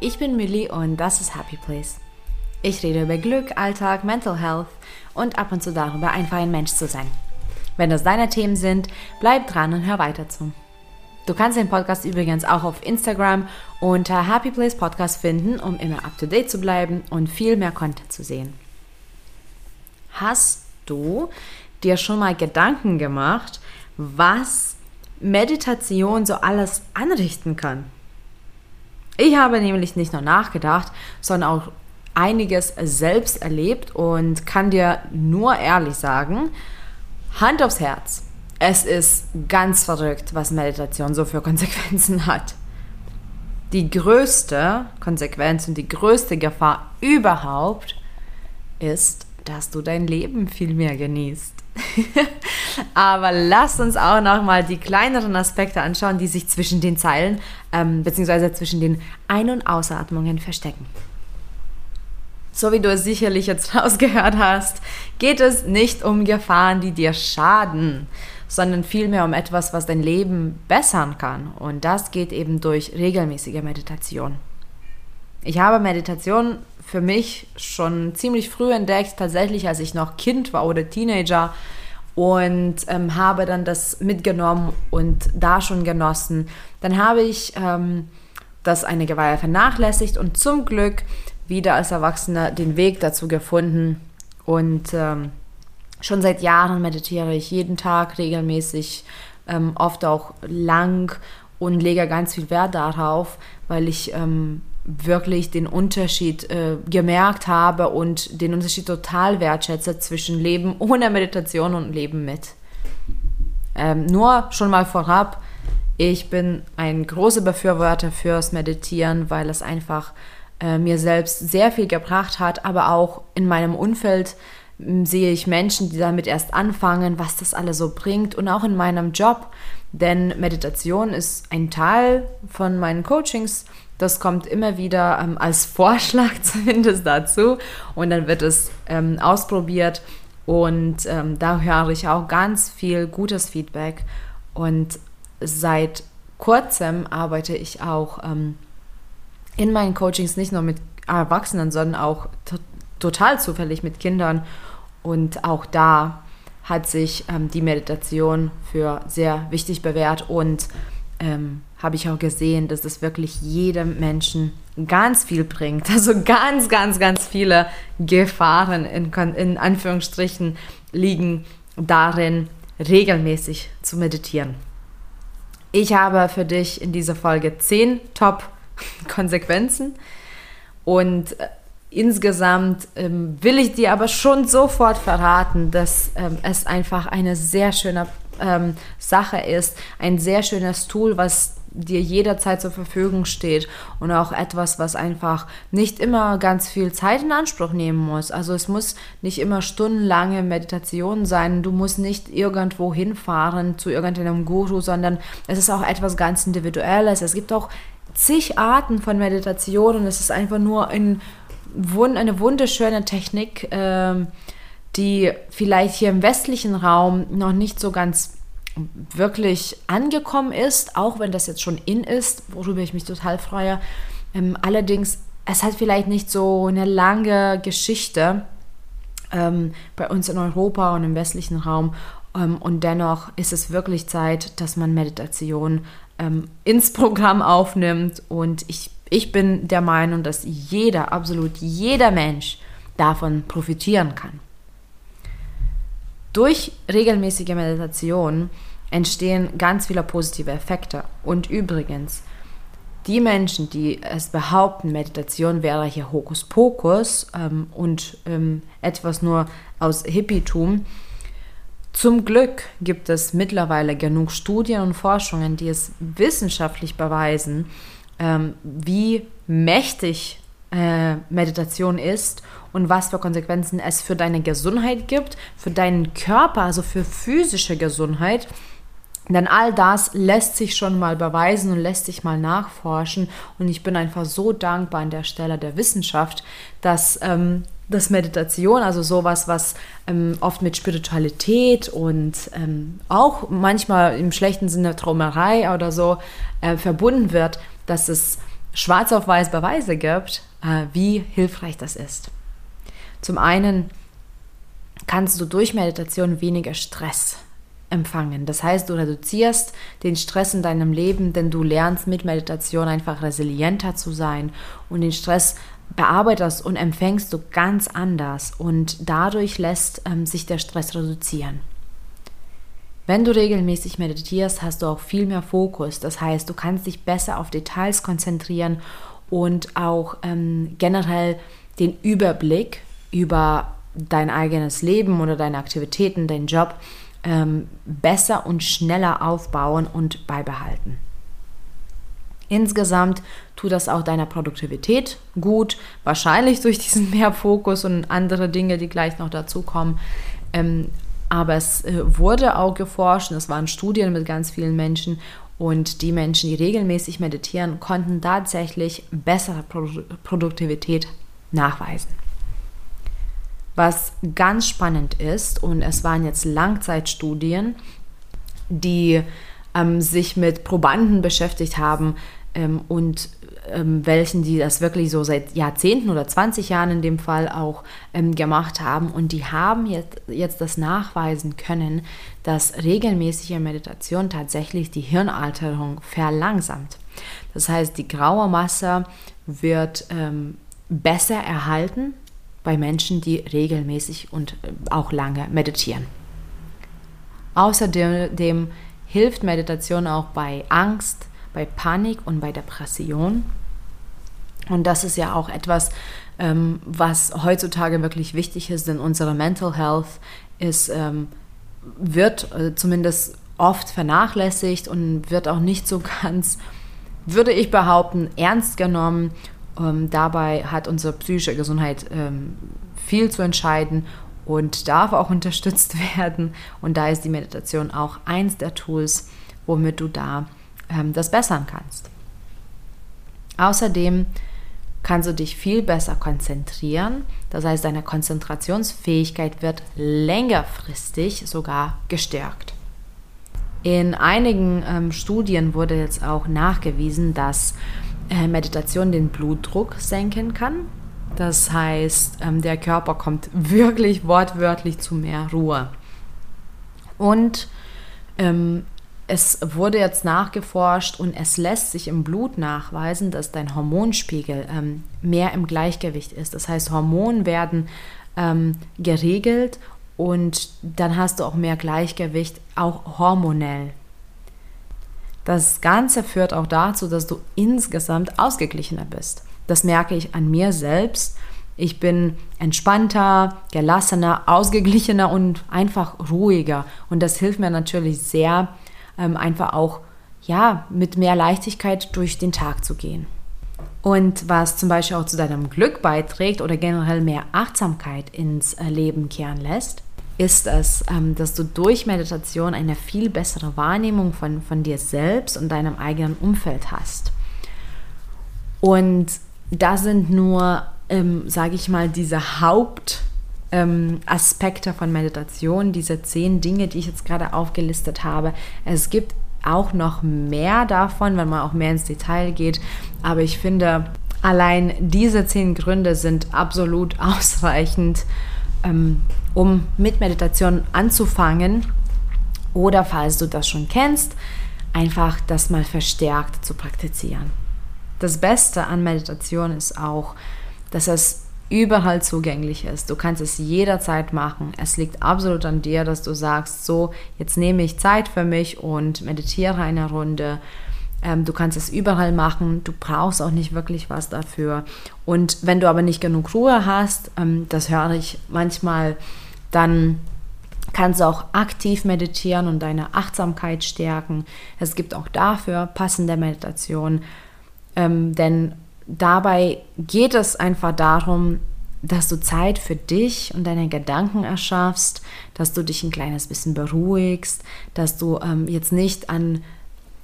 ich bin Millie und das ist Happy Place. Ich rede über Glück, Alltag, Mental Health und ab und zu darüber, einfach ein Mensch zu sein. Wenn das deine Themen sind, bleib dran und hör weiter zu. Du kannst den Podcast übrigens auch auf Instagram unter Happy Place Podcast finden, um immer up to date zu bleiben und viel mehr Content zu sehen. Hast du dir schon mal Gedanken gemacht, was Meditation so alles anrichten kann? Ich habe nämlich nicht nur nachgedacht, sondern auch einiges selbst erlebt und kann dir nur ehrlich sagen, Hand aufs Herz, es ist ganz verrückt, was Meditation so für Konsequenzen hat. Die größte Konsequenz und die größte Gefahr überhaupt ist, dass du dein Leben viel mehr genießt. Aber lass uns auch noch mal die kleineren Aspekte anschauen, die sich zwischen den Zeilen ähm, bzw. zwischen den Ein- und Ausatmungen verstecken. So wie du es sicherlich jetzt rausgehört hast, geht es nicht um Gefahren, die dir schaden, sondern vielmehr um etwas, was dein Leben bessern kann. Und das geht eben durch regelmäßige Meditation. Ich habe Meditation für mich schon ziemlich früh entdeckt, tatsächlich als ich noch Kind war oder Teenager und ähm, habe dann das mitgenommen und da schon genossen. Dann habe ich ähm, das einige Weile vernachlässigt und zum Glück wieder als Erwachsener den Weg dazu gefunden und ähm, schon seit Jahren meditiere ich jeden Tag regelmäßig, ähm, oft auch lang und lege ganz viel Wert darauf, weil ich ähm, wirklich den Unterschied äh, gemerkt habe und den Unterschied total wertschätze zwischen Leben ohne Meditation und Leben mit. Ähm, nur schon mal vorab, ich bin ein großer Befürworter fürs Meditieren, weil es einfach äh, mir selbst sehr viel gebracht hat, aber auch in meinem Umfeld sehe ich Menschen, die damit erst anfangen, was das alles so bringt und auch in meinem Job, denn Meditation ist ein Teil von meinen Coachings das kommt immer wieder ähm, als Vorschlag zumindest dazu. Und dann wird es ähm, ausprobiert. Und ähm, da höre ich auch ganz viel gutes Feedback. Und seit kurzem arbeite ich auch ähm, in meinen Coachings nicht nur mit Erwachsenen, sondern auch total zufällig mit Kindern. Und auch da hat sich ähm, die Meditation für sehr wichtig bewährt. Und ähm, habe ich auch gesehen, dass es wirklich jedem Menschen ganz viel bringt. Also ganz, ganz, ganz viele Gefahren in, in Anführungsstrichen liegen darin, regelmäßig zu meditieren. Ich habe für dich in dieser Folge zehn Top-Konsequenzen und äh, insgesamt ähm, will ich dir aber schon sofort verraten, dass ähm, es einfach eine sehr schöne ähm, Sache ist, ein sehr schönes Tool, was dir jederzeit zur Verfügung steht und auch etwas, was einfach nicht immer ganz viel Zeit in Anspruch nehmen muss. Also es muss nicht immer stundenlange Meditation sein, du musst nicht irgendwo hinfahren zu irgendeinem Guru, sondern es ist auch etwas ganz Individuelles. Es gibt auch zig Arten von Meditation und es ist einfach nur ein, eine wunderschöne Technik, äh, die vielleicht hier im westlichen Raum noch nicht so ganz wirklich angekommen ist, auch wenn das jetzt schon in ist, worüber ich mich total freue. Ähm, allerdings, es hat vielleicht nicht so eine lange Geschichte ähm, bei uns in Europa und im westlichen Raum. Ähm, und dennoch ist es wirklich Zeit, dass man Meditation ähm, ins Programm aufnimmt. Und ich, ich bin der Meinung, dass jeder, absolut jeder Mensch davon profitieren kann. Durch regelmäßige Meditation entstehen ganz viele positive Effekte. Und übrigens, die Menschen, die es behaupten, Meditation wäre hier Hokuspokus ähm, und ähm, etwas nur aus Hippietum, zum Glück gibt es mittlerweile genug Studien und Forschungen, die es wissenschaftlich beweisen, ähm, wie mächtig äh, Meditation ist und was für Konsequenzen es für deine Gesundheit gibt, für deinen Körper, also für physische Gesundheit denn all das lässt sich schon mal beweisen und lässt sich mal nachforschen. Und ich bin einfach so dankbar an der Stelle der Wissenschaft, dass ähm, das Meditation, also sowas, was ähm, oft mit Spiritualität und ähm, auch manchmal im schlechten Sinne Traumerei oder so äh, verbunden wird, dass es schwarz auf weiß Beweise gibt, äh, wie hilfreich das ist. Zum einen kannst du durch Meditation weniger Stress empfangen. Das heißt, du reduzierst den Stress in deinem Leben, denn du lernst mit Meditation einfach resilienter zu sein und den Stress bearbeitest und empfängst du ganz anders und dadurch lässt ähm, sich der Stress reduzieren. Wenn du regelmäßig meditierst, hast du auch viel mehr Fokus. Das heißt, du kannst dich besser auf Details konzentrieren und auch ähm, generell den Überblick über dein eigenes Leben oder deine Aktivitäten, deinen Job ähm, besser und schneller aufbauen und beibehalten. Insgesamt tut das auch deiner Produktivität gut, wahrscheinlich durch diesen Mehrfokus und andere Dinge, die gleich noch dazu kommen. Ähm, aber es äh, wurde auch geforscht, es waren Studien mit ganz vielen Menschen und die Menschen, die regelmäßig meditieren, konnten tatsächlich bessere Produktivität nachweisen. Was ganz spannend ist, und es waren jetzt Langzeitstudien, die ähm, sich mit Probanden beschäftigt haben ähm, und ähm, welchen, die das wirklich so seit Jahrzehnten oder 20 Jahren in dem Fall auch ähm, gemacht haben. Und die haben jetzt, jetzt das nachweisen können, dass regelmäßige Meditation tatsächlich die Hirnalterung verlangsamt. Das heißt, die graue Masse wird ähm, besser erhalten bei Menschen, die regelmäßig und äh, auch lange meditieren. Außerdem hilft Meditation auch bei Angst, bei Panik und bei Depression. Und das ist ja auch etwas, ähm, was heutzutage wirklich wichtig ist, denn unsere Mental Health ist, ähm, wird äh, zumindest oft vernachlässigt und wird auch nicht so ganz, würde ich behaupten, ernst genommen. Ähm, dabei hat unsere psychische Gesundheit ähm, viel zu entscheiden und darf auch unterstützt werden. Und da ist die Meditation auch eins der Tools, womit du da ähm, das bessern kannst. Außerdem kannst du dich viel besser konzentrieren. Das heißt, deine Konzentrationsfähigkeit wird längerfristig sogar gestärkt. In einigen ähm, Studien wurde jetzt auch nachgewiesen, dass äh, Meditation den Blutdruck senken kann. Das heißt, ähm, der Körper kommt wirklich wortwörtlich zu mehr Ruhe. Und ähm, es wurde jetzt nachgeforscht und es lässt sich im Blut nachweisen, dass dein Hormonspiegel ähm, mehr im Gleichgewicht ist. Das heißt, Hormone werden ähm, geregelt und dann hast du auch mehr Gleichgewicht, auch hormonell. Das Ganze führt auch dazu, dass du insgesamt ausgeglichener bist. Das merke ich an mir selbst. Ich bin entspannter, gelassener, ausgeglichener und einfach ruhiger. Und das hilft mir natürlich sehr, ähm, einfach auch ja, mit mehr Leichtigkeit durch den Tag zu gehen. Und was zum Beispiel auch zu deinem Glück beiträgt oder generell mehr Achtsamkeit ins äh, Leben kehren lässt, ist es, ähm, dass du durch Meditation eine viel bessere Wahrnehmung von, von dir selbst und deinem eigenen Umfeld hast. Und da sind nur, ähm, sage ich mal, diese Haupt- ähm, Aspekte von Meditation, diese zehn Dinge, die ich jetzt gerade aufgelistet habe. Es gibt auch noch mehr davon, wenn man auch mehr ins Detail geht. Aber ich finde, allein diese zehn Gründe sind absolut ausreichend, ähm, um mit Meditation anzufangen. Oder falls du das schon kennst, einfach das mal verstärkt zu praktizieren. Das Beste an Meditation ist auch, dass es überall zugänglich ist. Du kannst es jederzeit machen. Es liegt absolut an dir, dass du sagst, so, jetzt nehme ich Zeit für mich und meditiere eine Runde. Ähm, du kannst es überall machen. Du brauchst auch nicht wirklich was dafür. Und wenn du aber nicht genug Ruhe hast, ähm, das höre ich manchmal, dann kannst du auch aktiv meditieren und deine Achtsamkeit stärken. Es gibt auch dafür passende Meditation, ähm, denn dabei geht es einfach darum, dass du Zeit für dich und deine Gedanken erschaffst, dass du dich ein kleines bisschen beruhigst, dass du ähm, jetzt nicht an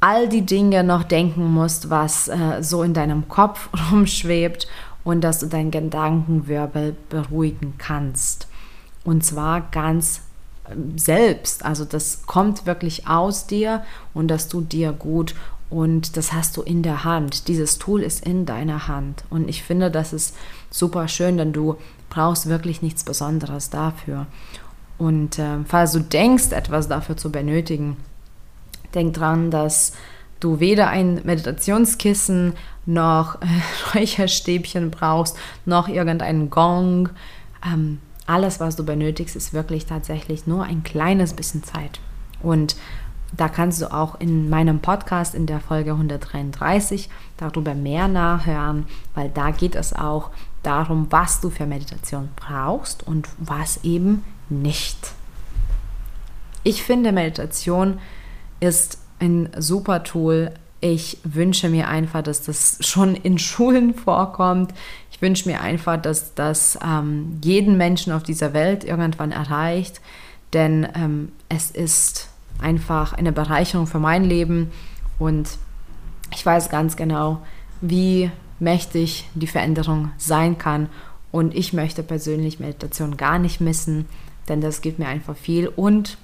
all die Dinge noch denken musst, was äh, so in deinem Kopf rumschwebt und dass du deinen Gedankenwirbel beruhigen kannst. Und zwar ganz ähm, selbst. Also das kommt wirklich aus dir und dass du dir gut und das hast du in der Hand. Dieses Tool ist in deiner Hand. Und ich finde, das ist super schön, denn du brauchst wirklich nichts Besonderes dafür. Und äh, falls du denkst, etwas dafür zu benötigen, denk dran, dass du weder ein Meditationskissen noch äh, Räucherstäbchen brauchst, noch irgendeinen Gong. Ähm, alles, was du benötigst, ist wirklich tatsächlich nur ein kleines bisschen Zeit. Und da kannst du auch in meinem Podcast in der Folge 133 darüber mehr nachhören, weil da geht es auch darum, was du für Meditation brauchst und was eben nicht. Ich finde, Meditation ist ein super Tool. Ich wünsche mir einfach, dass das schon in Schulen vorkommt. Ich wünsche mir einfach, dass das ähm, jeden Menschen auf dieser Welt irgendwann erreicht, denn ähm, es ist einfach eine Bereicherung für mein Leben und ich weiß ganz genau, wie mächtig die Veränderung sein kann und ich möchte persönlich Meditation gar nicht missen, denn das gibt mir einfach viel und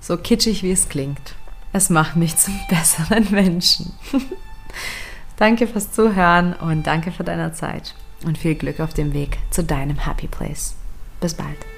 so kitschig wie es klingt, es macht mich zum besseren Menschen. danke fürs Zuhören und danke für deine Zeit und viel Glück auf dem Weg zu deinem Happy Place. Bis bald.